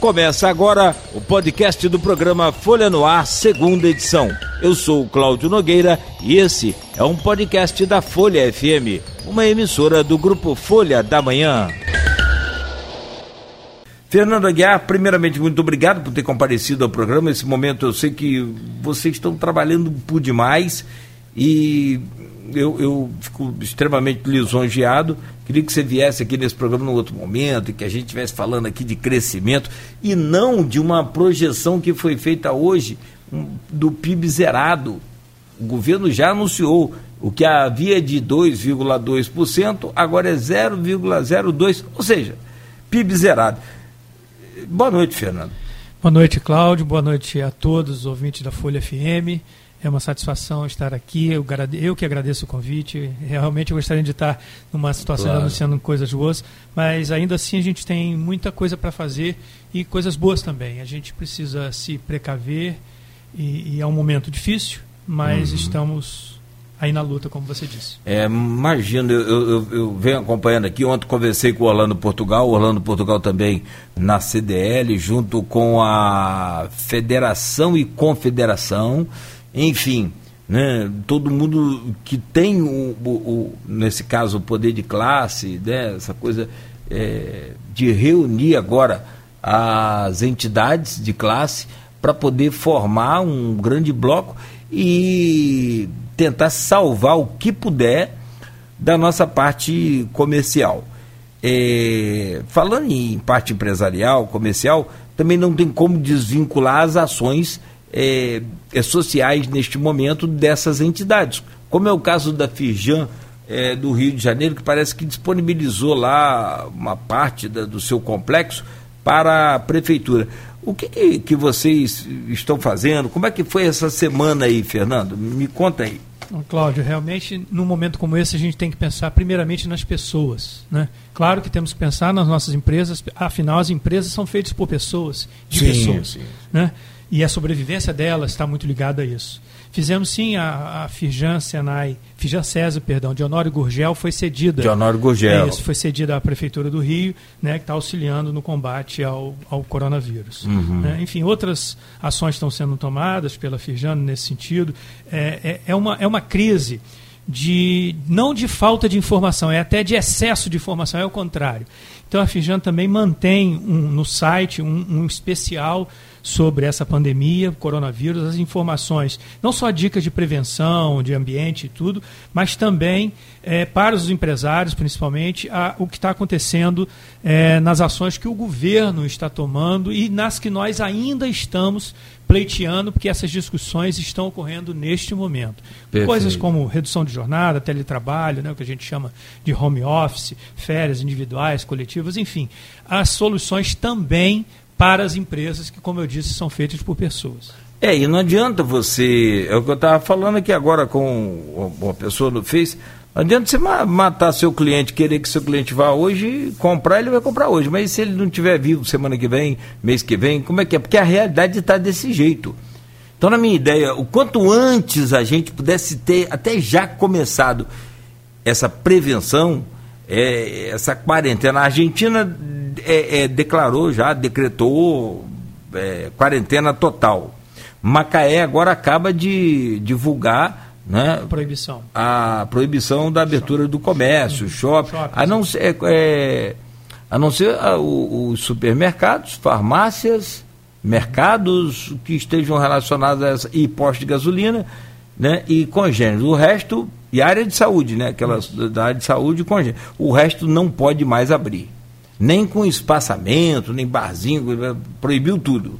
Começa agora o podcast do programa Folha no Ar, segunda edição. Eu sou o Cláudio Nogueira e esse é um podcast da Folha FM, uma emissora do grupo Folha da Manhã. Fernando Aguiar, primeiramente, muito obrigado por ter comparecido ao programa. Nesse momento eu sei que vocês estão trabalhando por demais e eu, eu fico extremamente lisonjeado. Queria que você viesse aqui nesse programa num outro momento e que a gente estivesse falando aqui de crescimento e não de uma projeção que foi feita hoje um, do PIB zerado. O governo já anunciou o que havia de 2,2%, agora é 0,02%, ou seja, PIB zerado. Boa noite, Fernando. Boa noite, Cláudio. Boa noite a todos os ouvintes da Folha FM. É uma satisfação estar aqui. Eu, eu que agradeço o convite. Realmente eu gostaria de estar numa situação claro. anunciando coisas boas, mas ainda assim a gente tem muita coisa para fazer e coisas boas também. A gente precisa se precaver e, e é um momento difícil, mas uhum. estamos aí na luta, como você disse. É, imagino, eu, eu, eu, venho acompanhando aqui, ontem conversei com o Orlando Portugal, o Orlando Portugal também na CDL, junto com a Federação e Confederação, enfim, né, todo mundo que tem, o, o, o, nesse caso, o poder de classe, né, essa coisa é, de reunir agora as entidades de classe para poder formar um grande bloco e tentar salvar o que puder da nossa parte comercial. É, falando em parte empresarial, comercial, também não tem como desvincular as ações é, é, sociais neste momento dessas entidades, como é o caso da Firjan é, do Rio de Janeiro, que parece que disponibilizou lá uma parte da, do seu complexo para a prefeitura. O que, que, que, vocês estão fazendo? Como é que foi essa semana aí, Fernando? Me conta aí. Cláudio, realmente, num momento como esse, a gente tem que pensar primeiramente nas pessoas. Né? Claro que temos que pensar nas nossas empresas, afinal, as empresas são feitas por pessoas, de sim, pessoas. Sim. Né? E a sobrevivência dela está muito ligada a isso. Fizemos sim a, a Firjan Senai, Firjan César, perdão, de Honório Gurgel foi cedida. De Honório Gurgel. É isso, foi cedida à Prefeitura do Rio, né, que está auxiliando no combate ao, ao coronavírus. Uhum. Né? Enfim, outras ações estão sendo tomadas pela Firjan nesse sentido. É, é, é, uma, é uma crise de não de falta de informação, é até de excesso de informação, é o contrário. Então a Firjan também mantém um, no site um, um especial sobre essa pandemia, coronavírus, as informações, não só dicas de prevenção, de ambiente e tudo, mas também é, para os empresários, principalmente, a, o que está acontecendo é, nas ações que o governo está tomando e nas que nós ainda estamos pleiteando, porque essas discussões estão ocorrendo neste momento. Perfeito. Coisas como redução de jornada, teletrabalho, né, o que a gente chama de home office, férias individuais, coletivas, enfim. As soluções também para as empresas que, como eu disse, são feitas por pessoas. É, e não adianta você. É o que eu estava falando aqui agora com uma pessoa no Face. Não adianta você matar seu cliente, querer que seu cliente vá hoje comprar, ele vai comprar hoje. Mas se ele não estiver vivo semana que vem, mês que vem, como é que é? Porque a realidade está desse jeito. Então, na minha ideia, o quanto antes a gente pudesse ter até já começado essa prevenção, é, essa quarentena. A Argentina é, é, declarou já, decretou é, quarentena total. Macaé agora acaba de divulgar né, proibição. a proibição da abertura do comércio, shopping, shopping a não ser, é, a não ser a, os supermercados, farmácias, mercados que estejam relacionados a essa, e postos de gasolina né, e congêneros. O resto, e área de saúde, né, aquelas da área de saúde congêneros. O resto não pode mais abrir nem com espaçamento, nem barzinho, proibiu tudo.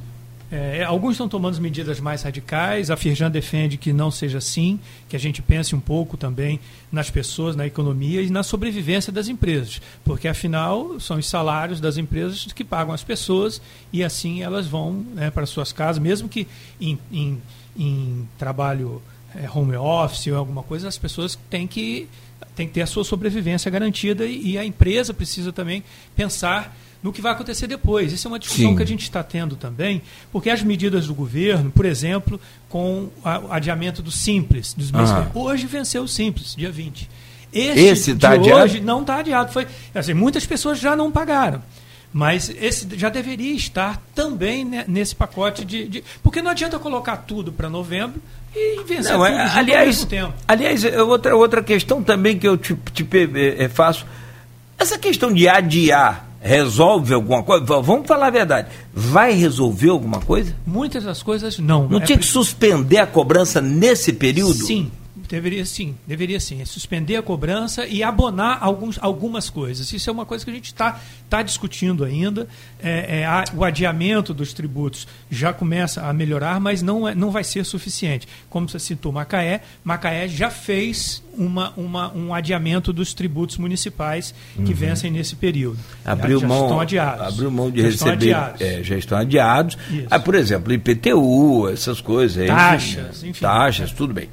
É, alguns estão tomando medidas mais radicais. A Firjan defende que não seja assim, que a gente pense um pouco também nas pessoas, na economia e na sobrevivência das empresas, porque afinal são os salários das empresas que pagam as pessoas e assim elas vão né, para suas casas, mesmo que em, em, em trabalho é, home office ou alguma coisa, as pessoas têm que tem que ter a sua sobrevivência garantida e, e a empresa precisa também pensar no que vai acontecer depois. Isso é uma discussão Sim. que a gente está tendo também, porque as medidas do governo, por exemplo, com o adiamento do Simples, dos meses ah. hoje venceu o Simples, dia 20. Esse, Esse tá de adiado? hoje não está adiado. Foi, assim, muitas pessoas já não pagaram. Mas esse já deveria estar também nesse pacote de, de, Porque não adianta colocar tudo para novembro e vencer não, tudo é, aliás, ao mesmo tempo. Aliás, é outra, outra questão também que eu te, te, te é, faço. Essa questão de adiar resolve alguma coisa? Vamos falar a verdade. Vai resolver alguma coisa? Muitas das coisas não. Não é tinha que suspender a cobrança nesse período? Sim, Deveria sim, deveria sim. É suspender a cobrança e abonar alguns, algumas coisas. Isso é uma coisa que a gente está tá discutindo ainda. É, é, a, o adiamento dos tributos já começa a melhorar, mas não, é, não vai ser suficiente. Como você citou Macaé, Macaé já fez uma, uma, um adiamento dos tributos municipais que uhum. vencem nesse período. Abriu já, mão, estão adiados. Abriu mão de já receber. Estão adiados. É, já estão adiados. Ah, por exemplo, IPTU, essas coisas. Taxas, enfim. Taxas, tudo bem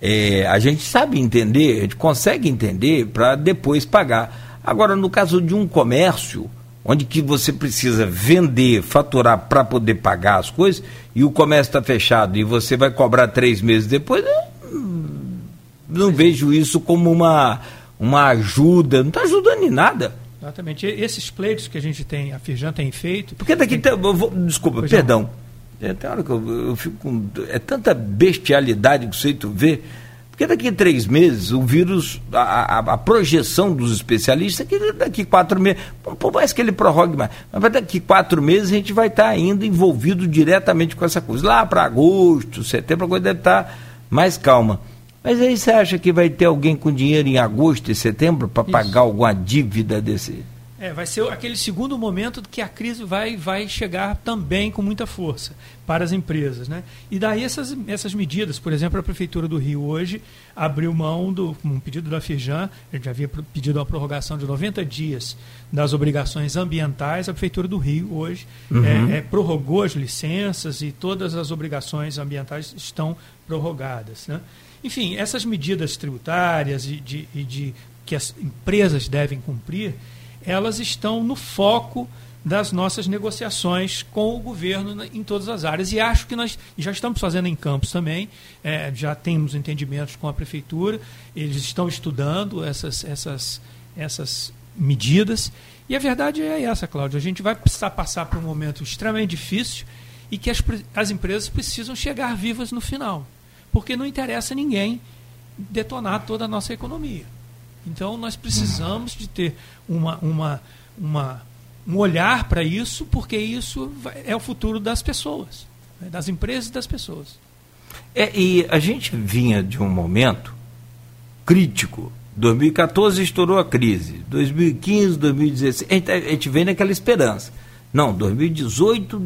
é, a gente sabe entender, a gente consegue entender para depois pagar. Agora, no caso de um comércio, onde que você precisa vender, faturar para poder pagar as coisas, e o comércio está fechado e você vai cobrar três meses depois, não vejo isso como uma, uma ajuda, não está ajudando em nada. Exatamente. Esses pleitos que a gente tem, a Firjan tem feito. Porque daqui. Tem... Vou, desculpa, pois perdão. Não. É, tem hora que eu, eu fico com. É tanta bestialidade que você vê. Porque daqui a três meses o vírus, a, a, a, projeção dos especialistas é que daqui quatro meses, por mais que ele prorrogue mais, mas daqui quatro meses a gente vai estar ainda envolvido diretamente com essa coisa. Lá para agosto, setembro, a coisa deve estar mais calma. Mas aí você acha que vai ter alguém com dinheiro em agosto e setembro para pagar alguma dívida desse? É, vai ser aquele segundo momento que a crise vai, vai chegar também com muita força para as empresas. Né? E daí essas, essas medidas, por exemplo, a Prefeitura do Rio hoje abriu mão do um pedido da Firjan, ele já havia pedido uma prorrogação de 90 dias das obrigações ambientais, a Prefeitura do Rio hoje uhum. é, é, prorrogou as licenças e todas as obrigações ambientais estão prorrogadas. Né? Enfim, essas medidas tributárias e de, e de que as empresas devem cumprir, elas estão no foco das nossas negociações com o governo em todas as áreas. E acho que nós já estamos fazendo em campos também, é, já temos entendimentos com a prefeitura, eles estão estudando essas, essas, essas medidas. E a verdade é essa, Cláudio: a gente vai precisar passar por um momento extremamente difícil e que as, as empresas precisam chegar vivas no final, porque não interessa a ninguém detonar toda a nossa economia. Então nós precisamos de ter uma, uma, uma, um olhar para isso, porque isso é o futuro das pessoas, né? das empresas e das pessoas. É, e a gente vinha de um momento crítico. 2014 estourou a crise. 2015, 2016, a gente, a gente vem naquela esperança. Não, 2018,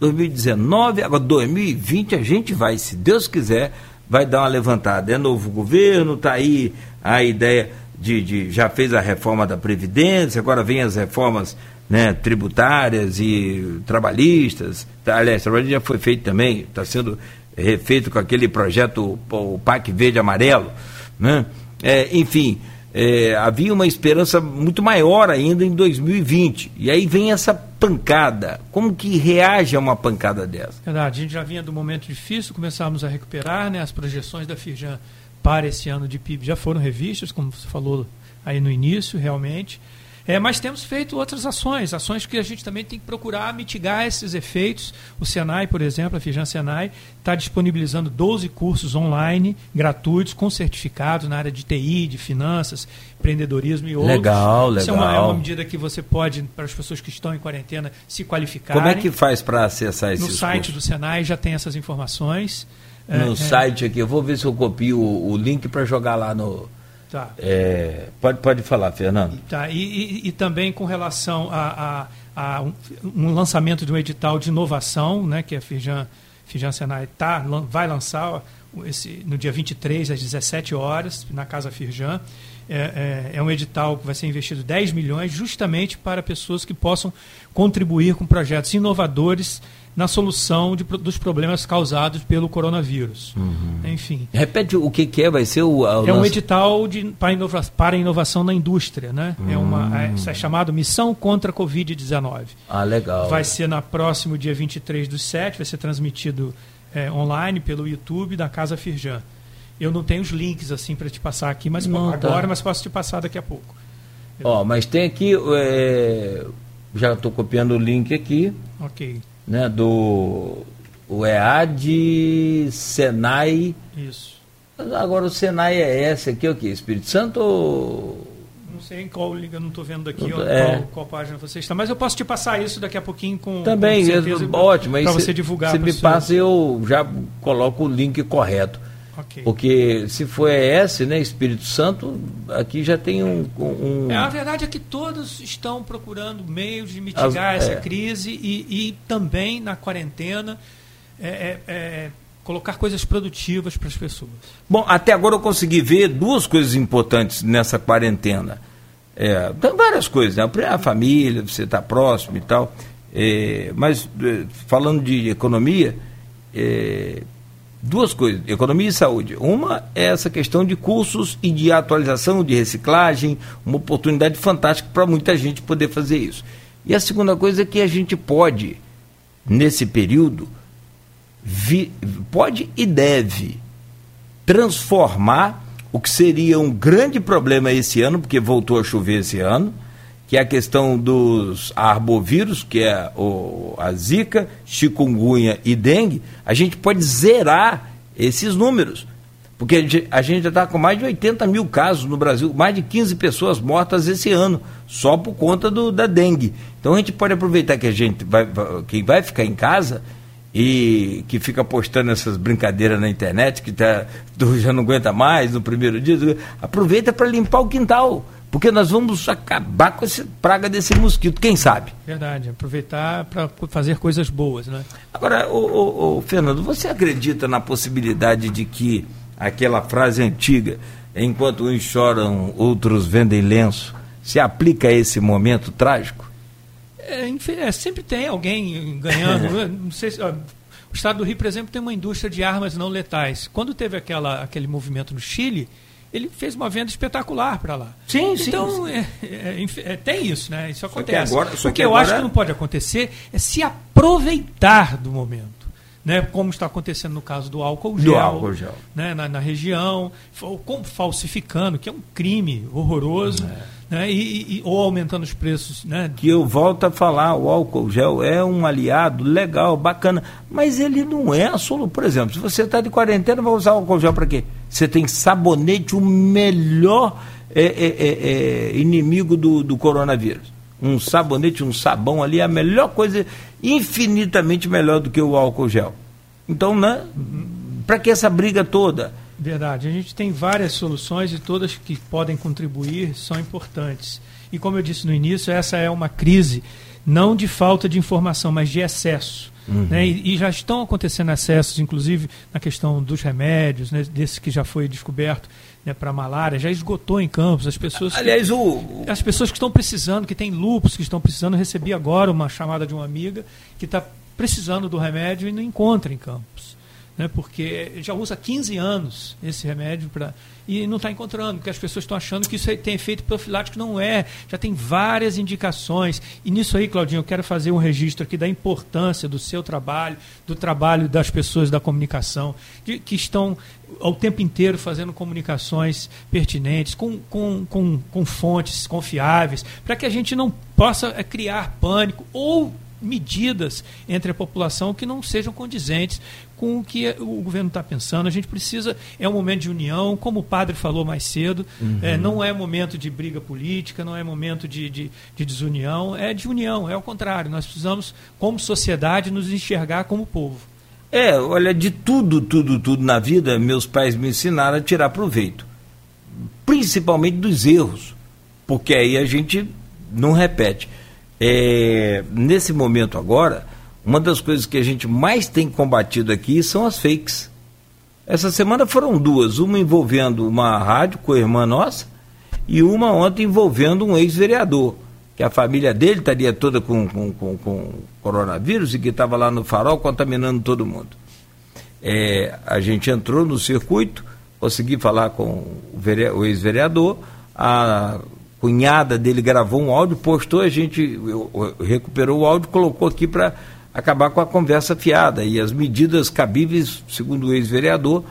2019, agora 2020 a gente vai, se Deus quiser, vai dar uma levantada. É novo governo, está aí a ideia de, de, já fez a reforma da Previdência, agora vem as reformas né, tributárias e trabalhistas. Tá, aliás, trabalhista já foi feito também, está sendo refeito com aquele projeto, o PAC Verde Amarelo. Né? É, enfim, é, havia uma esperança muito maior ainda em 2020. E aí vem essa pancada. Como que reage a uma pancada dessa? Verdade, a gente já vinha do momento difícil, começamos a recuperar, né, as projeções da Firjan para esse ano de PIB já foram revistas, como você falou aí no início, realmente. É, mas temos feito outras ações, ações que a gente também tem que procurar mitigar esses efeitos. O Senai, por exemplo, a Fijan Senai, está disponibilizando 12 cursos online gratuitos com certificados na área de TI, de finanças, empreendedorismo e outros. Legal, legal. Isso é uma, é uma medida que você pode, para as pessoas que estão em quarentena, se qualificar. Como é que faz para acessar esses No site cursos? do Senai já tem essas informações. É, no é, site aqui. Eu vou ver se eu copio o, o link para jogar lá no. Tá. É, pode, pode falar, Fernando. Tá. E, e, e também com relação a, a, a um, um, lançamento de um edital de inovação, né, que a Firjan, Firjan Senai tá, vai lançar esse, no dia 23, às 17 horas, na Casa Firjan. É, é, é, um edital que vai ser investido 10 milhões justamente para pessoas que possam contribuir com projetos inovadores na solução de, dos problemas causados pelo coronavírus. Uhum. Enfim. Repete o que, que é, vai ser o. o é um edital de, para, inova, para inovação na indústria, né? Uhum. É uma é, é chamado Missão contra a Covid-19. Ah, legal. Vai ser na próximo dia 23 do 7, vai ser transmitido é, online pelo YouTube da Casa Firjan. Eu não tenho os links assim para te passar aqui, mas não, tá. agora, tá. mas posso te passar daqui a pouco. Ó, mas tem aqui é, já estou copiando o link aqui. Ok. Né, do o EAD Senai. Isso. Agora o Senai é esse aqui, o que? Espírito Santo ou não sei em qual liga, não estou vendo aqui é. qual, qual, página você está, mas eu posso te passar isso daqui a pouquinho com. Também, com certeza, ótimo. Para você divulgar. Se me passa, eu já coloco o link correto. Okay. Porque se for ES, né, Espírito Santo, aqui já tem um, um, É, a verdade é que todos estão procurando meios de mitigar As, essa é. crise e, e, também na quarentena é, é, é colocar coisas produtivas para as pessoas. Bom, até agora eu consegui ver duas coisas importantes nessa quarentena. É, tem várias coisas, né? A família, você está próximo e tal. É, mas é, falando de economia, é, duas coisas, economia e saúde. Uma é essa questão de cursos e de atualização, de reciclagem, uma oportunidade fantástica para muita gente poder fazer isso. E a segunda coisa é que a gente pode, nesse período, vi, pode e deve transformar o que seria um grande problema esse ano, porque voltou a chover esse ano, que é a questão dos arbovírus, que é o, a zika, chikungunya e dengue, a gente pode zerar esses números. Porque a gente já está com mais de 80 mil casos no Brasil, mais de 15 pessoas mortas esse ano, só por conta do, da dengue. Então a gente pode aproveitar que a gente vai, quem vai ficar em casa e que fica postando essas brincadeiras na internet, que tá, já não aguenta mais no primeiro dia, aproveita para limpar o quintal, porque nós vamos acabar com essa praga desse mosquito, quem sabe? Verdade, aproveitar para fazer coisas boas, né? Agora, o, o, o, Fernando, você acredita na possibilidade de que aquela frase antiga, enquanto uns choram, outros vendem lenço, se aplica a esse momento trágico? É, é, sempre tem alguém ganhando. não sei se, ó, o Estado do Rio, por exemplo, tem uma indústria de armas não letais. Quando teve aquela, aquele movimento no Chile, ele fez uma venda espetacular para lá. Sim, sim. Então, sim. É, é, é, tem isso, né? Isso acontece. Agora, o que eu agora... acho que não pode acontecer é se aproveitar do momento. Né, como está acontecendo no caso do álcool gel, do álcool gel. Né, na, na região, falsificando, que é um crime horroroso. É né, e, e, ou aumentando os preços. Né? Que eu volto a falar, o álcool gel é um aliado legal, bacana, mas ele não é a solução. Por exemplo, se você está de quarentena, vai usar álcool gel para quê? Você tem sabonete, o melhor é, é, é, é, inimigo do, do coronavírus. Um sabonete, um sabão ali é a melhor coisa, infinitamente melhor do que o álcool gel. Então, né? Para que essa briga toda? Verdade. A gente tem várias soluções e todas que podem contribuir são importantes. E como eu disse no início, essa é uma crise não de falta de informação, mas de excesso. Uhum. Né? E, e, já estão acontecendo excessos, inclusive na questão dos remédios, né? desse que já foi descoberto né, para malária, já esgotou em campos. As pessoas Aliás, que, o... as pessoas que estão precisando, que têm lupus, que estão precisando, recebi agora uma chamada de uma amiga que está precisando do remédio e não encontra em campos né, porque já usa 15 anos esse remédio para e não está encontrando, porque as pessoas estão achando que isso tem efeito profilático, não é. Já tem várias indicações. E nisso aí, Claudinho, eu quero fazer um registro aqui da importância do seu trabalho, do trabalho das pessoas da comunicação, de, que estão ao tempo inteiro fazendo comunicações pertinentes, com, com, com, com fontes confiáveis, para que a gente não possa é, criar pânico ou medidas entre a população que não sejam condizentes com o que o governo está pensando. A gente precisa, é um momento de união, como o padre falou mais cedo, uhum. é, não é momento de briga política, não é momento de, de, de, desunião, é de união, é o contrário. Nós precisamos, como sociedade, nos enxergar como povo. É, olha, de tudo, tudo, tudo na vida, meus pais me ensinaram a tirar proveito. Principalmente dos erros, porque aí a gente não repete. É, nesse momento agora, uma das coisas que a gente mais tem combatido aqui são as fakes. Essa semana foram duas, uma envolvendo uma rádio com a irmã nossa e uma ontem envolvendo um ex-vereador, que a família dele estaria toda com, com, com, com coronavírus e que estava lá no farol contaminando todo mundo. É, a gente entrou no circuito, consegui falar com o, o ex-vereador, a cunhada dele gravou um áudio, postou, a gente recuperou o áudio, colocou aqui para acabar com a conversa fiada. E as medidas cabíveis, segundo o ex-vereador,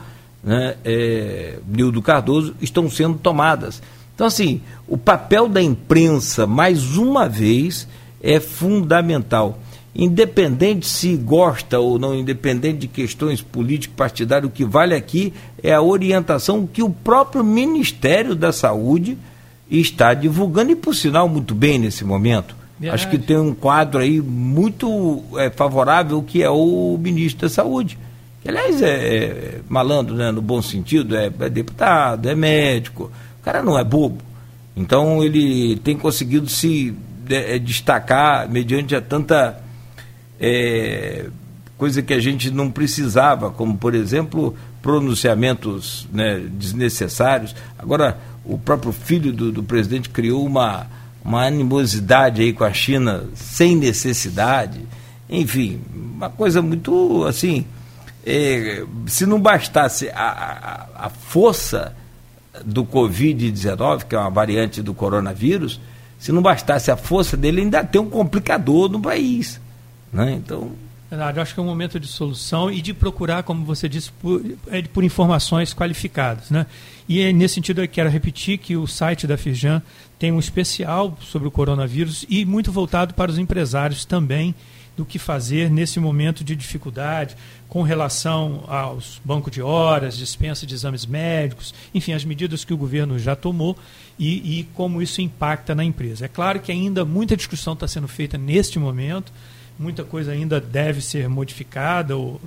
né, é, Nildo Cardoso, estão sendo tomadas. Então, assim, o papel da imprensa, mais uma vez, é fundamental. Independente se gosta ou não, independente de questões político-partidárias, o que vale aqui é a orientação que o próprio Ministério da Saúde está divulgando, e por sinal muito bem nesse momento. Verdade. Acho que tem um quadro aí muito é, favorável que é o ministro da Saúde. Que, aliás, é, é malandro, né, no bom sentido, é, é deputado, é médico. O cara não é bobo. Então ele tem conseguido se é, destacar mediante a tanta é, coisa que a gente não precisava, como por exemplo pronunciamentos né, desnecessários. Agora, o próprio filho do, do presidente criou uma, uma animosidade aí com a China sem necessidade. Enfim, uma coisa muito assim. É, se não bastasse a, a, a força do Covid-19, que é uma variante do coronavírus, se não bastasse a força dele, ainda tem um complicador no país. Né? Então. Verdade, acho que é um momento de solução e de procurar, como você disse, por, é, por informações qualificadas. Né? E é nesse sentido eu quero repetir que o site da Firjan tem um especial sobre o coronavírus e muito voltado para os empresários também do que fazer nesse momento de dificuldade com relação aos bancos de horas, dispensa de exames médicos, enfim, as medidas que o governo já tomou e, e como isso impacta na empresa. É claro que ainda muita discussão está sendo feita neste momento, muita coisa ainda deve ser modificada ou,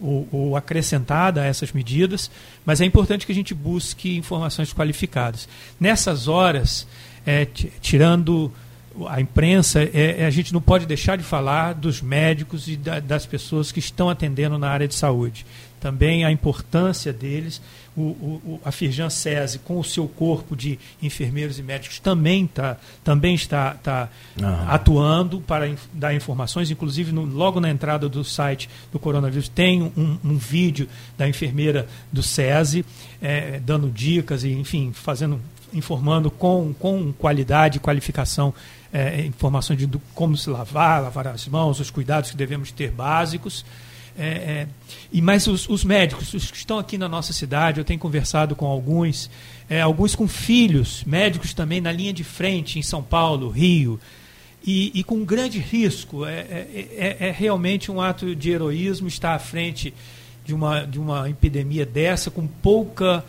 ou, ou, acrescentada a essas medidas, mas é importante que a gente busque informações qualificadas. Nessas horas, é, tirando a imprensa, é, é, a gente não pode deixar de falar dos médicos e da, das pessoas que estão atendendo na área de saúde. Também a importância deles. O, o, a Firjan SESI, com o seu corpo de enfermeiros e médicos, também, tá, também está, tá atuando para inf dar informações. Inclusive, no, logo na entrada do site do coronavírus, tem um, um vídeo da enfermeira do SESI é, dando dicas e, enfim, fazendo informando com, com qualidade e qualificação é, informações de do, como se lavar, lavar as mãos, os cuidados que devemos ter básicos. É, é, e mais os, os, médicos, os que estão aqui na nossa cidade, eu tenho conversado com alguns, é, alguns com filhos, médicos também na linha de frente em São Paulo, Rio, e, e com grande risco. É, é, é, é realmente um ato de heroísmo estar à frente de uma, de uma epidemia dessa, com pouca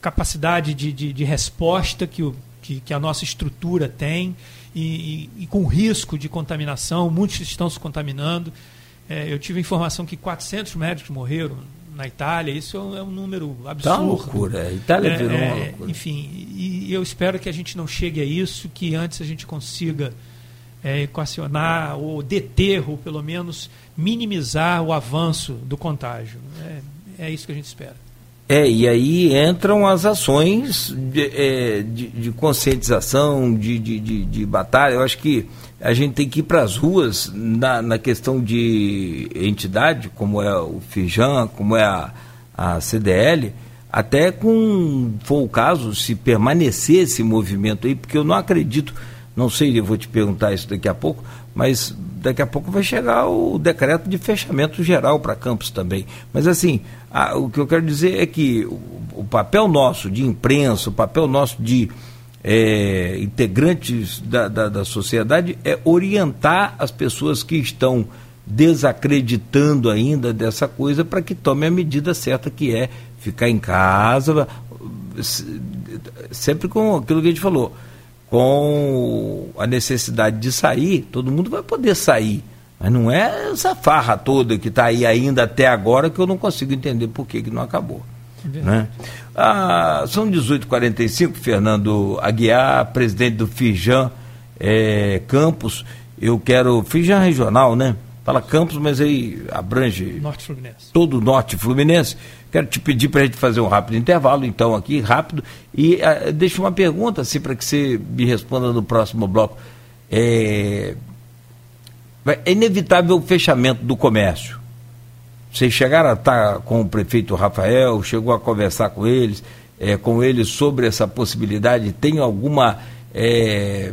capacidade de, de, de resposta que o que, que a nossa estrutura tem e, e, e, com risco de contaminação, muitos estão se contaminando. É, eu tive informação que 400 médicos morreram na Itália, isso é um, é um número absurdo. Tá uma loucura, a Itália é, virou uma é, loucura. Enfim, e, e, eu espero que a gente não chegue a isso, que antes a gente consiga é, equacionar ou deter, ou pelo menos minimizar o avanço do contágio. É, é isso que a gente espera. É, e aí entram as ações de, de, de conscientização, de, de, de, batalha. Eu acho que a gente tem que ir para as ruas na, na questão de entidade, como é o FIJAN, como é a, a CDL, até com, for o caso, se permanecer esse movimento aí, porque eu não acredito, não sei, eu vou te perguntar isso daqui a pouco, mas daqui a pouco vai chegar o decreto de fechamento geral para campos também. Mas assim, a, o que eu quero dizer é que o, o, papel nosso de imprensa, o papel nosso de é, integrantes da, da, da sociedade é orientar as pessoas que estão desacreditando ainda dessa coisa para que tome a medida certa que é ficar em casa, sempre com aquilo que a gente falou com a necessidade de sair, todo mundo vai poder sair. Mas não é essa farra toda que está aí ainda até agora que eu não consigo entender por que, que não acabou. Né? Ah, são 18h45, Fernando Aguiar, presidente do Fijan é, Campos. Eu quero. Fijan Regional, né? Fala Campos, mas aí abrange norte Fluminense. todo o norte fluminense. Quero te pedir para a gente fazer um rápido intervalo, então, aqui, rápido. E uh, deixa uma pergunta, assim, para que você me responda no próximo bloco. É, é inevitável o fechamento do comércio. Vocês chegaram a estar com o prefeito Rafael, chegou a conversar com eles, é, com eles sobre essa possibilidade? Tem alguma é,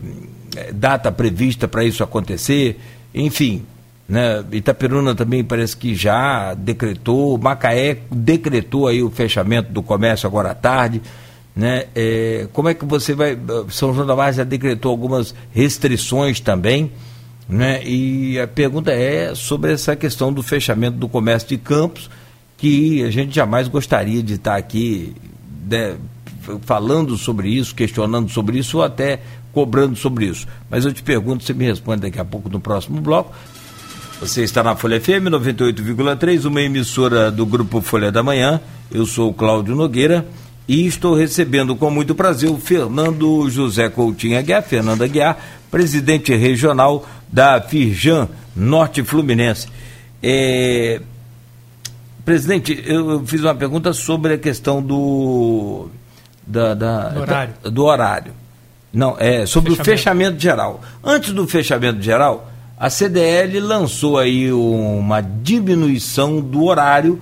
data prevista para isso acontecer? Enfim, né? Itaperuna também parece que já decretou, Macaé decretou aí o fechamento do comércio agora à tarde. Né? É, como é que você vai. São João da Barra já decretou algumas restrições também. Né? E a pergunta é sobre essa questão do fechamento do comércio de campos, que a gente jamais gostaria de estar aqui né, falando sobre isso, questionando sobre isso ou até cobrando sobre isso. Mas eu te pergunto, você me responde daqui a pouco no próximo bloco. Você está na Folha FM 98,3, uma emissora do Grupo Folha da Manhã. Eu sou Cláudio Nogueira e estou recebendo com muito prazer o Fernando José Coutinho Aguiar, Fernando Aguiar, presidente regional da Firjan Norte Fluminense. É... Presidente, eu fiz uma pergunta sobre a questão do, da, da, do horário. Da, do horário. Não, é sobre fechamento. o fechamento geral. Antes do fechamento geral, a CDL lançou aí uma diminuição do horário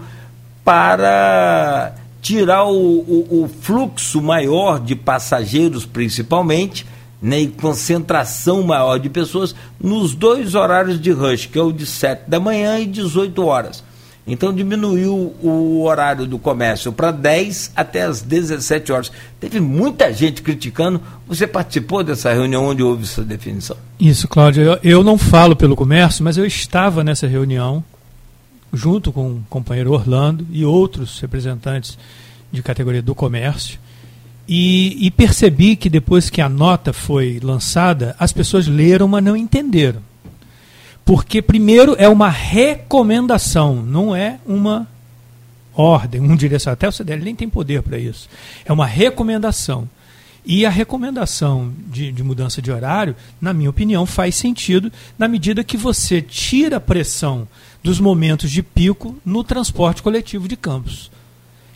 para tirar o, o, o fluxo maior de passageiros, principalmente, né, e concentração maior de pessoas nos dois horários de rush, que é o de 7 da manhã e 18 horas. Então diminuiu o horário do comércio para 10 até as 17 horas. Teve muita gente criticando. Você participou dessa reunião onde houve essa definição? Isso, Cláudio. Eu, eu não falo pelo comércio, mas eu estava nessa reunião junto com o companheiro Orlando e outros representantes de categoria do comércio. E, e, percebi que depois que a nota foi lançada, as pessoas leram, mas não entenderam. Porque, primeiro, é uma recomendação, não é uma ordem, um direção. Até o CDL nem tem poder para isso. É uma recomendação. E a recomendação de, de, mudança de horário, na minha opinião, faz sentido na medida que você tira a pressão dos momentos de pico no transporte coletivo de campos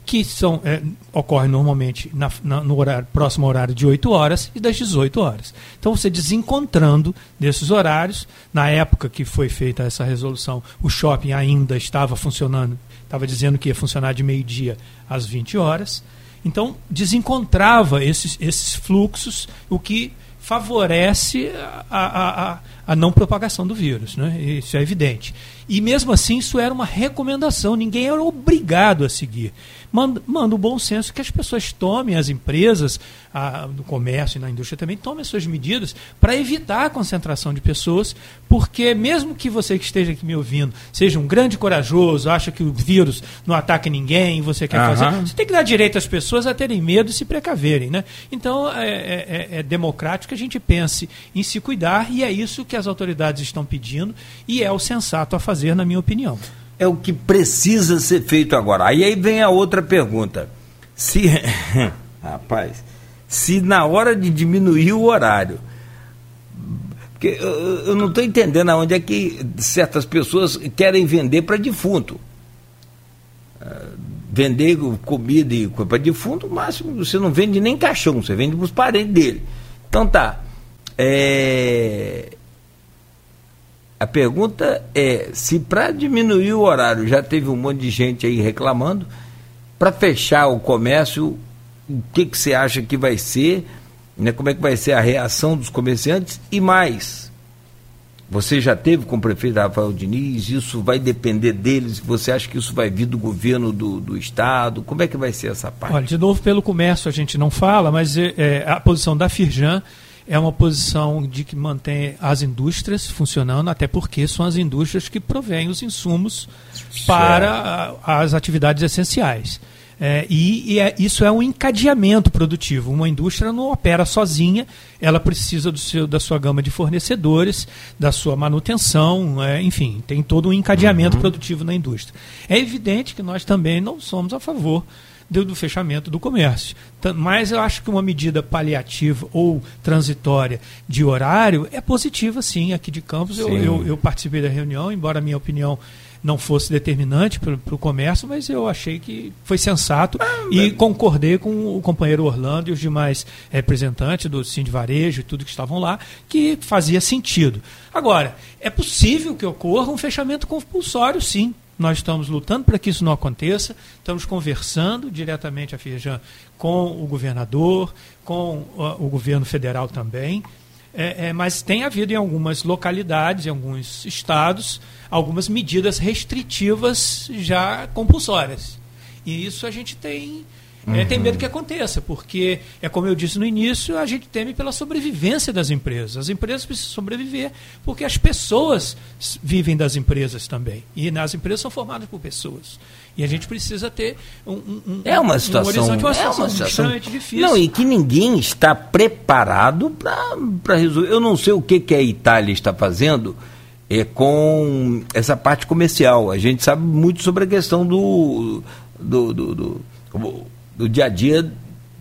que são, é, ocorre normalmente na, na, no horário, próximo horário de 8 horas e das 18 horas. Então, você desencontrando desses horários, na época que foi feita essa resolução, o shopping ainda estava funcionando, estava dizendo que ia funcionar de meio-dia às 20 horas. Então, desencontrava esses, esses fluxos, o que favorece a, a, a, a, não propagação do vírus. Né? Isso é evidente. E mesmo assim, isso era uma recomendação, ninguém era obrigado a seguir manda, manda o bom senso que as pessoas tomem, as empresas, a, no comércio e na indústria também, tomem as suas medidas para evitar a concentração de pessoas, porque mesmo que você que esteja aqui me ouvindo seja um grande corajoso, acha que o vírus não ataca ninguém, você quer fazer, você tem que dar direito às pessoas a terem medo e se precaverem. Né? Então é, é, é, é democrático que a gente pense em se cuidar e é isso que as autoridades estão pedindo e é o sensato a fazer, na minha opinião é o que precisa ser feito agora. Aí, aí vem a outra pergunta. Se, rapaz, se na hora de diminuir o horário, porque eu, não estou entendendo aonde é que certas pessoas querem vender para defunto. Uh, vender comida e para defunto, o máximo você não vende nem caixão, você vende para os parentes dele. Então tá. É, a pergunta é se para diminuir o horário já teve um monte de gente aí reclamando, para fechar o comércio, o que, que você acha que vai ser? Né, como é que vai ser a reação dos comerciantes? E mais, você já teve com o prefeito Rafael Diniz, isso vai depender deles, você acha que isso vai vir do governo do, do Estado? Como é que vai ser essa parte? Olha, de novo, pelo comércio a gente não fala, mas é, é a posição da Firjan é uma posição de que mantém as indústrias funcionando, até porque são as indústrias que provêm os insumos para as atividades essenciais. É, e, e é, isso é um encadeamento produtivo. Uma indústria não opera sozinha, ela precisa do seu, da sua gama de fornecedores, da sua manutenção, é, enfim, tem todo um encadeamento uhum. produtivo na indústria. É evidente que nós também não somos a favor do, do fechamento do comércio. Mas eu acho que uma medida paliativa ou transitória de horário é positiva, sim. Aqui de Campos eu, eu, eu, participei da reunião, embora a minha opinião não fosse determinante para o comércio, mas eu achei que foi sensato ah, e concordei com o companheiro Orlando e os demais representantes do de Varejo e tudo que estavam lá, que fazia sentido. Agora, é possível que ocorra um fechamento compulsório, sim. Nós estamos lutando para que isso não aconteça, estamos conversando diretamente a Firjan com o governador, com o governo federal também. É, é, mas tem havido em algumas localidades, em alguns estados, algumas medidas restritivas já compulsórias. E isso a gente tem Uhum. É, tem medo que aconteça, porque é como eu disse no início, a gente teme pela sobrevivência das empresas. As empresas precisam sobreviver porque as pessoas vivem das empresas também. E as empresas são formadas por pessoas. E a gente precisa ter um, um, é uma situação, um horizonte, uma situação, é uma situação extremamente difícil. Não, e que ninguém está preparado para resolver. Eu não sei o que, que a Itália está fazendo é, com essa parte comercial. A gente sabe muito sobre a questão do, do, do, do, do dia a dia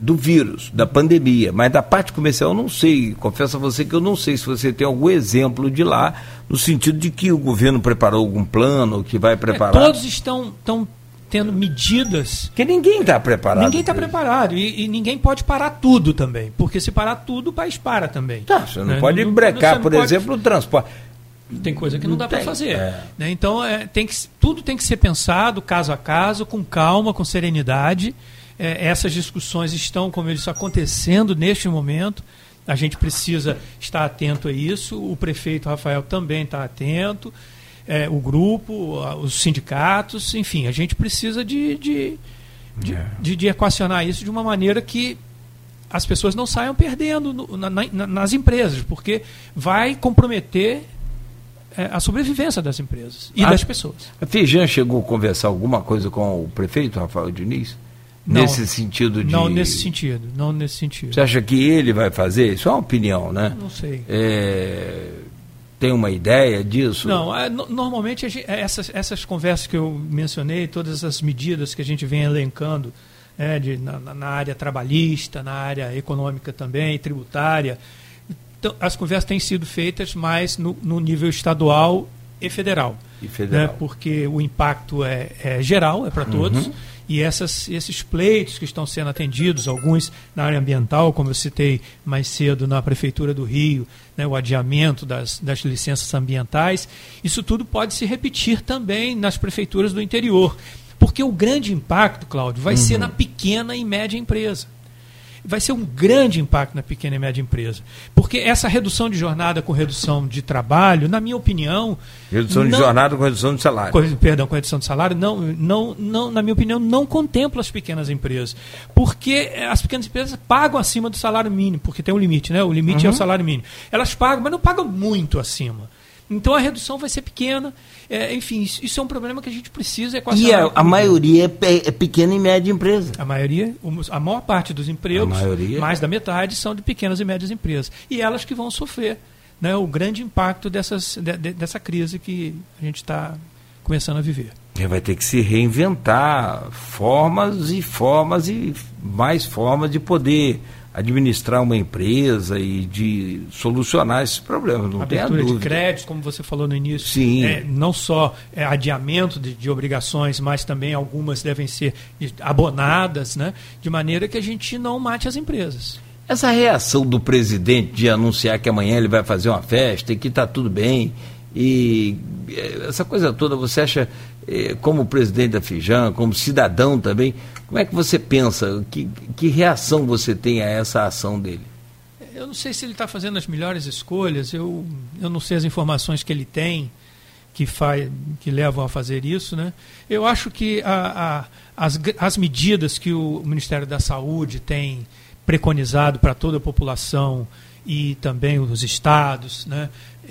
do vírus, da pandemia, mas da parte comercial eu não sei. Confesso a você que eu não sei se você tem algum exemplo de lá, no sentido de que o governo preparou algum plano, que vai preparar. É, todos estão, estão tendo medidas. Que ninguém está preparado. Ninguém está preparado. E, e, ninguém pode parar tudo também. Porque se parar tudo, o país para também. Tá, você não né? pode não, brecar, não, por pode... exemplo, o transporte. Tem coisa que não, não dá para fazer. É. Né? Então, é, tem que, tudo tem que ser pensado caso a caso, com calma, com serenidade. É, essas discussões estão, como eu disse, acontecendo neste momento. A gente precisa estar atento a isso. O prefeito Rafael também está atento é, o grupo, os sindicatos, enfim, a gente precisa de, de, de, é. de, de equacionar isso de uma maneira que as pessoas não saiam perdendo no, na, na, nas empresas, porque vai comprometer é, a sobrevivência das empresas e a, das pessoas. A Feijão chegou a conversar alguma coisa com o prefeito Rafael Diniz? Não, nesse sentido de. Não nesse sentido. Não nesse sentido. Você acha que ele vai fazer? Isso é uma opinião, né? Não sei. É, tem uma ideia disso? Não, é, normalmente gente, é, essas, essas conversas que eu mencionei, todas as medidas que a gente vem elencando é, de, na, na, área trabalhista, na área econômica também, tributária, então, as conversas têm sido feitas mais no, no nível estadual e federal. E federal. Né, porque o impacto é, é geral, é para todos. Uhum e essas, esses pleitos que estão sendo atendidos, alguns na área ambiental, como eu citei mais cedo na Prefeitura do Rio, né, o adiamento das, das licenças ambientais, isso tudo pode se repetir também nas prefeituras do interior. Porque o grande impacto, Cláudio, vai uhum. ser na pequena e média empresa vai ser um grande impacto na pequena e média empresa. Porque essa redução de jornada com redução de trabalho, na minha opinião. Redução não, de jornada com redução de salário. Com, perdão, com redução de salário, não, não, não, na minha opinião, não contempla as pequenas empresas. Porque as pequenas empresas pagam acima do salário mínimo, porque tem um limite, né? O limite uhum. é o uhum. salário mínimo. Elas pagam, mas não pagam muito acima. Então a redução vai ser pequena. É, enfim, isso, isso, é um problema que a gente precisa equacionar. E a, a maioria é, é, pequena e média empresa. A maioria, a maior parte dos empregos, mais da metade, são de pequenas e médias empresas. E elas que vão sofrer né, o grande impacto dessas, de, de, dessa crise que a gente está começando a viver. E vai ter que se reinventar formas e formas e mais formas de poder administrar uma empresa e de solucionar esses problemas, não Abertura tem a dúvida. de créditos, como você falou no início. Sim. É, não só é, adiamento de, de, obrigações, mas também algumas devem ser abonadas, né, de maneira que a gente não mate as empresas. Essa reação do presidente de anunciar que amanhã ele vai fazer uma festa e que está tudo bem, e é, essa coisa toda, você acha, como presidente da Fijan, como cidadão também, como é que você pensa? Que, que reação você tem a essa ação dele? Eu não sei se ele está fazendo as melhores escolhas, eu, eu não sei as informações que ele tem que, faz, que levam a fazer isso. Né? Eu acho que a, a, as, as medidas que o Ministério da Saúde tem preconizado para toda a população e também os estados, né?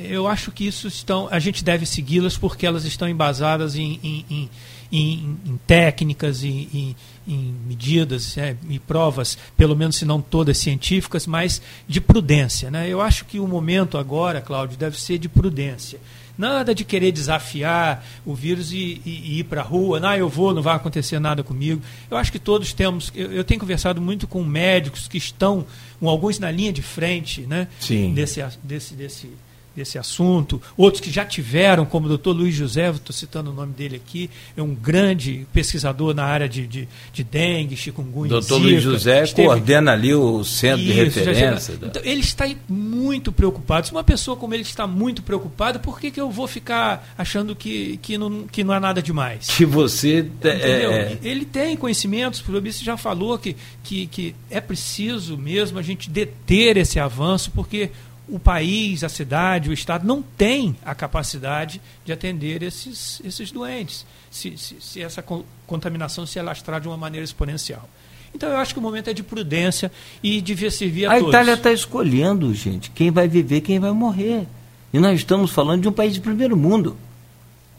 Eu acho que isso estão, a gente deve segui-las porque elas estão embasadas em, em, em em, em técnicas, em, em, medidas é, e provas, pelo menos se não todas científicas, mas de prudência. Né? Eu acho que o momento agora, Cláudio, deve ser de prudência. Nada de querer desafiar o vírus e, e, e ir para a rua, não, eu vou, não vai acontecer nada comigo. Eu acho que todos temos. Eu, eu tenho conversado muito com médicos que estão, com alguns na linha de frente né, Sim. desse, desse, desse, desse assunto, outros que já tiveram, como o doutor Luiz José, estou citando o nome dele aqui, é um grande pesquisador na área de, de, de dengue, chikungunya. Doutor Luiz José esteve... coordena ali o centro Isso, de referência. Então, ele está muito preocupado. Se uma pessoa como ele está muito preocupada, por que, que eu vou ficar achando que, que, não, que não há nada demais? Que você. É... Ele tem conhecimentos, o Bice já falou que, que, que é preciso mesmo a gente deter esse avanço, porque o país, a cidade, o Estado não tem a capacidade de atender esses, esses doentes, se, se, se essa contaminação se alastrar de uma maneira exponencial. Então eu acho que o momento é de prudência e devia servir a, a todos. A Itália está escolhendo, gente, quem vai viver, quem vai morrer. E nós estamos falando de um país de primeiro mundo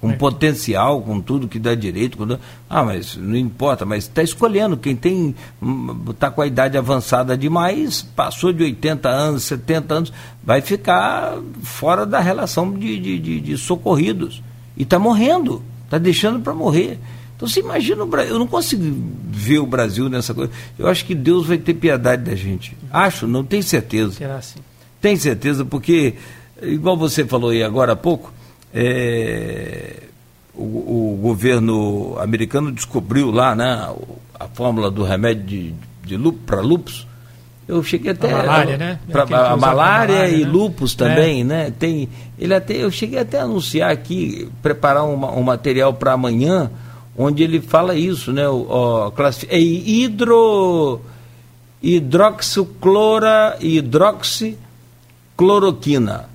com é. potencial, com tudo que dá direito. Com... Ah, mas não importa, mas está escolhendo. Quem tem está com a idade avançada demais, passou de 80 anos, 70 anos, vai ficar fora da relação de, de, de, de socorridos. E está morrendo, está deixando para morrer. Então você imagina o Brasil. Eu não consigo ver o Brasil nessa coisa. Eu acho que Deus vai ter piedade da gente. Acho, não tenho certeza. Será assim? Tem certeza, porque, igual você falou aí agora há pouco, é, o, o, governo americano descobriu lá né, a fórmula do remédio de, de para lupus. Eu cheguei até. A malária, né? Pra, a, a malária, malária e né? lupus também, é. né? Tem, ele até, eu cheguei até a anunciar aqui, preparar um, um material para amanhã, onde ele fala isso, né? O, o, é hidro, hidroxiclora, hidroxicloroquina.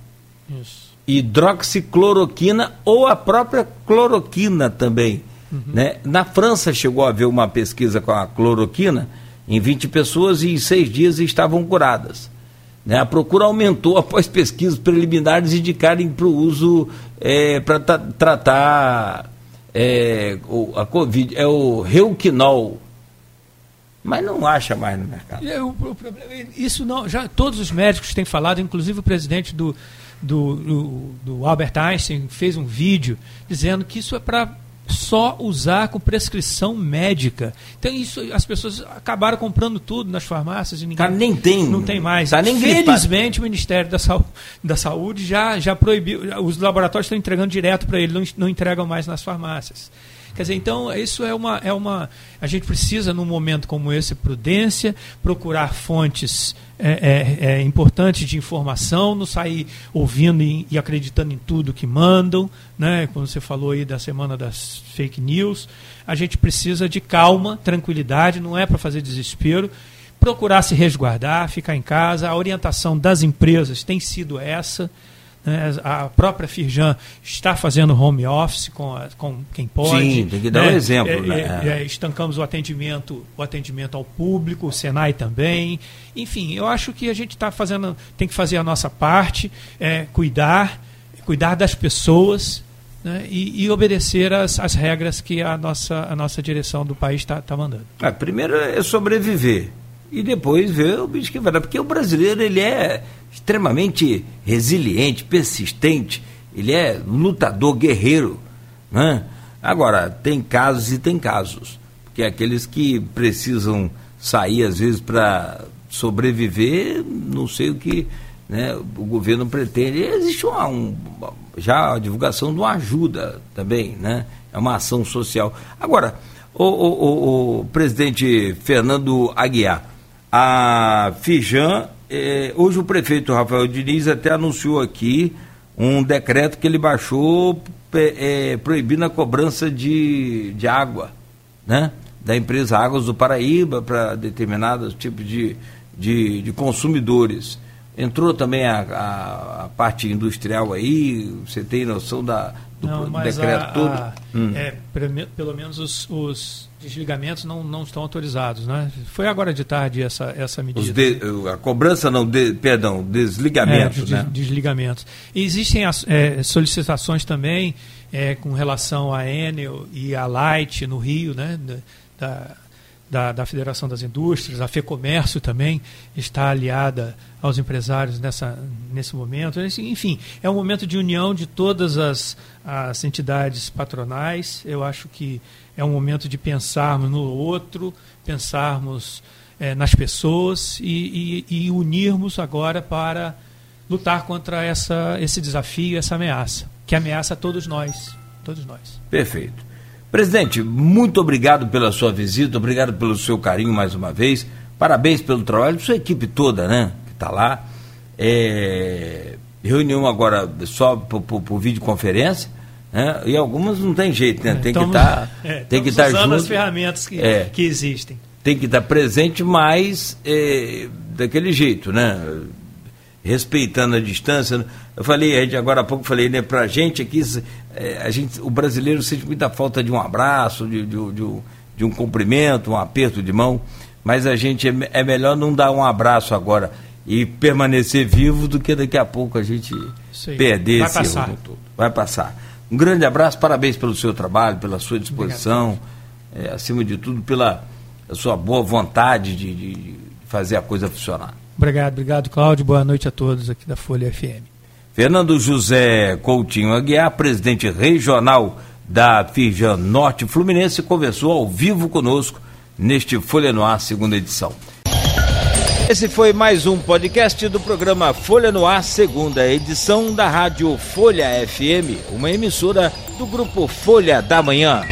Isso hidroxicloroquina ou a própria cloroquina também. Uhum. Né? Na França chegou a haver uma pesquisa com a cloroquina em 20 pessoas e em seis dias estavam curadas. Né? A procura aumentou após pesquisas preliminares indicarem para o uso é, para tratar é, a Covid. É o Reuquinol. Mas não acha mais no mercado. Isso não, já todos os médicos têm falado, inclusive o presidente do, do, do, do Albert Einstein fez um vídeo dizendo que isso é para só usar com prescrição médica. Então isso as pessoas acabaram comprando tudo nas farmácias e ninguém Cara, nem tem, não tem mais. Tá nem Felizmente o Ministério da, Saúde, da Saúde já já proibiu, os laboratórios estão entregando direto para ele, não, não entregam mais nas farmácias. Quer dizer, então, isso é uma, é uma. A gente precisa, num momento como esse, prudência, procurar fontes é, é, é, importantes de informação, não sair ouvindo e, e, acreditando em tudo que mandam, né? como você falou aí da semana das fake news. A gente precisa de calma, tranquilidade, não é para fazer desespero. Procurar se resguardar, ficar em casa. A orientação das empresas tem sido essa. Né? A própria Firjan está fazendo home office com, com quem pode. Sim, tem que dar né? um exemplo. É, né? É, é, estancamos o atendimento, o atendimento ao público, o Senai também. Enfim, eu acho que a gente está fazendo, tem que fazer a nossa parte, é, cuidar, cuidar das pessoas, né, e, e, obedecer as, as regras que a nossa, a nossa direção do país está tá mandando. Ah, primeiro é sobreviver e depois ver o bicho que vai dar. Porque o brasileiro ele é extremamente resiliente, persistente, ele é lutador, guerreiro. Né? Agora, tem casos e tem casos. Porque aqueles que precisam sair, às vezes, para sobreviver, não sei o que né, o governo pretende. Existe uma, um, já a divulgação de uma ajuda também, né? É uma ação social. Agora, o, o, o, o presidente Fernando Aguiar, a Fijan, eh, hoje o prefeito Rafael Diniz até anunciou aqui um decreto que ele baixou eh, proibindo a cobrança de, de água, né? Da empresa Águas do Paraíba para determinados tipos de, de, de consumidores. Entrou também a, a, a, parte industrial aí, você tem noção da, do não, decreto a, todo? Hum. é, pelo menos os, os, desligamentos não, não estão autorizados. Né? Foi agora de tarde essa, essa medida. De, a cobrança não, de, perdão, desligamentos. É, né? Desligamentos. E existem as, é, solicitações também é, com relação à Enel e à Light no Rio, né? da, da, da Federação das Indústrias, a FEComércio também está aliada aos empresários nessa, nesse momento. Enfim, é um momento de união de todas as, as entidades patronais. Eu acho que é um momento de pensarmos no outro, pensarmos é, nas pessoas e, e, e, unirmos agora para lutar contra essa, esse desafio, essa ameaça, que ameaça a todos nós. Todos nós. Perfeito. Presidente, muito obrigado pela sua visita, obrigado pelo seu carinho mais uma vez. Parabéns pelo trabalho, sua equipe toda, né? Que está lá. É... Reunião agora só por, por, por videoconferência. Né? E algumas não tem jeito, né? Tem estamos, que estar. Tá, é, tem que estar tá usando junto. as ferramentas que, é, que existem. Tem que estar tá presente, mas é, daquele jeito, né? respeitando a distância. Eu falei, a gente, agora há pouco falei, né, pra gente aqui, é, a gente, o brasileiro sente muita falta de um abraço, de, de, de, de um cumprimento, um aperto de mão. mas a gente é, é melhor não dar um abraço agora e permanecer vivo do que daqui a pouco a gente perder Vai esse passar. todo. Vai passar. Um grande abraço, parabéns pelo seu trabalho, pela sua disposição, é, acima de tudo pela sua boa vontade de, de fazer a coisa funcionar. Obrigado, obrigado, Cláudio. Boa noite a todos aqui da Folha FM. Fernando José Coutinho Aguiar, presidente regional da Firjan Norte Fluminense, conversou ao vivo conosco neste Folha no Ar, segunda edição. Esse foi mais um podcast do programa Folha no Ar, segunda edição da Rádio Folha FM, uma emissora do grupo Folha da Manhã.